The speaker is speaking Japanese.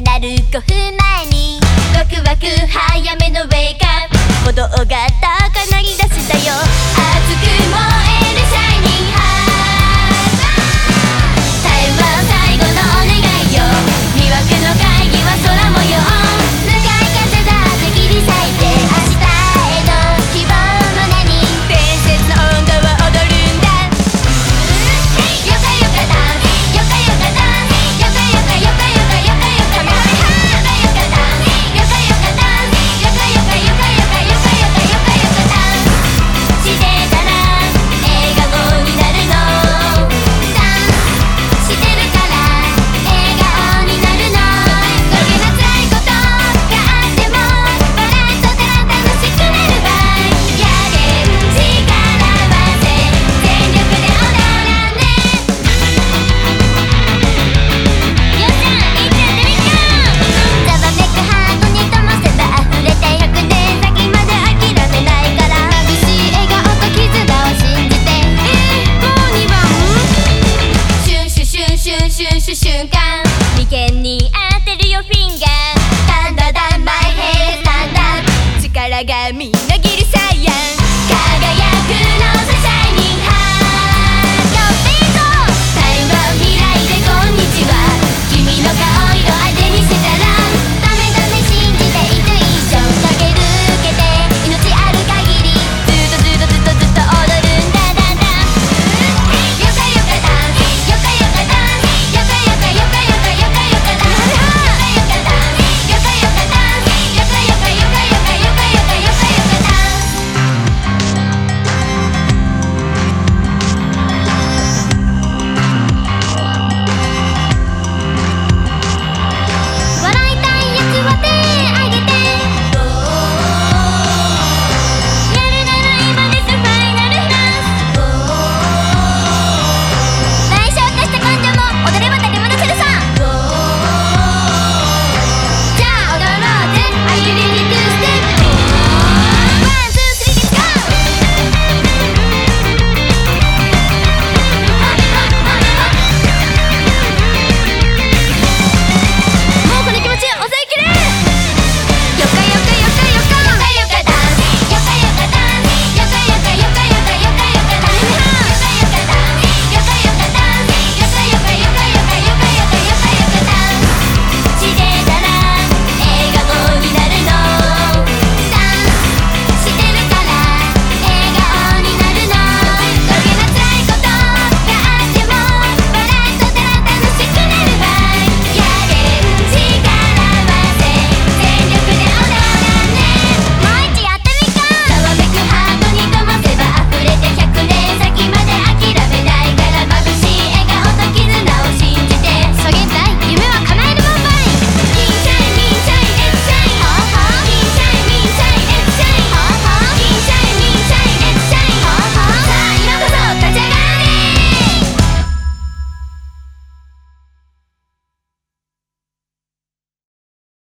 が鳴る5分前に。ワクワク早めのウェイカーシュンシュ瞬間。眉間に当てるよフィンガー。スタンダーダンマイヘイスタンダー力がみなぎ